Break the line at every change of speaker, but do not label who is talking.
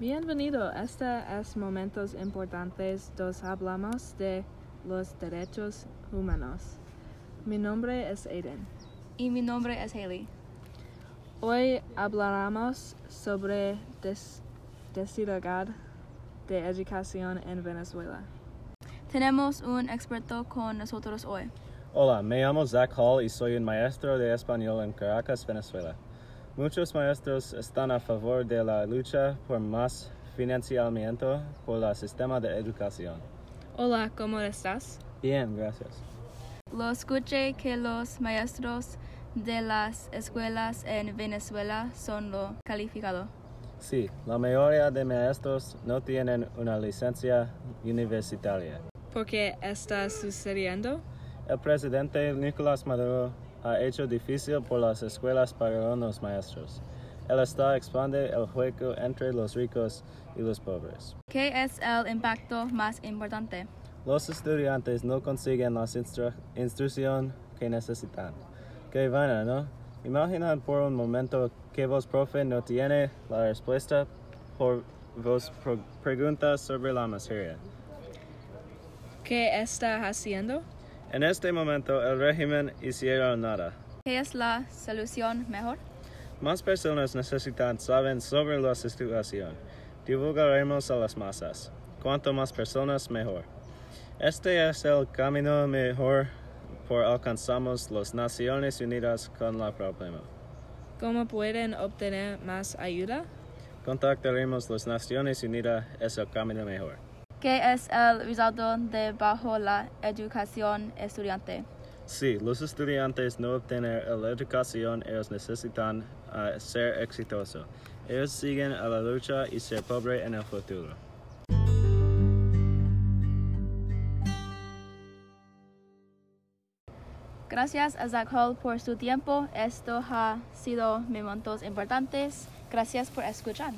Bienvenido. Este es Momentos Importantes. Dos hablamos de los derechos humanos. Mi nombre es Aiden.
Y mi nombre es Haley.
Hoy hablaremos sobre des desigualdad de educación en Venezuela.
Tenemos un experto con nosotros hoy.
Hola, me llamo Zach Hall y soy un maestro de español en Caracas, Venezuela. Muchos maestros están a favor de la lucha por más financiamiento por el sistema de educación.
Hola, ¿cómo estás?
Bien, gracias.
Lo escuché que los maestros de las escuelas en Venezuela son lo calificado.
Sí, la mayoría de maestros no tienen una licencia universitaria.
¿Por qué está sucediendo?
El presidente Nicolás Maduro ha hecho difícil por las escuelas pagar los maestros. Él está expande el juego entre los ricos y los pobres.
¿Qué es el impacto más importante?
Los estudiantes no consiguen la instru instrucción que necesitan. Qué vaina, ¿no? Imagina por un momento que vos, profe, no tiene la respuesta por vos preguntas sobre la materia.
¿Qué está haciendo?
En este momento el régimen hicieron nada.
¿Qué es la solución mejor?
Más personas necesitan saber sobre la situación. Divulgaremos a las masas. Cuanto más personas, mejor. Este es el camino mejor por alcanzamos las Naciones Unidas con el problema.
¿Cómo pueden obtener más ayuda?
Contactaremos las Naciones Unidas, es el camino mejor.
¿Qué es el resultado de bajo la educación estudiante?
Sí, los estudiantes no obtener la educación ellos necesitan uh, ser exitosos. Ellos siguen a la lucha y ser pobre en el futuro.
Gracias a Zach Hall por su tiempo. Esto ha sido momentos importantes. Gracias por escuchar.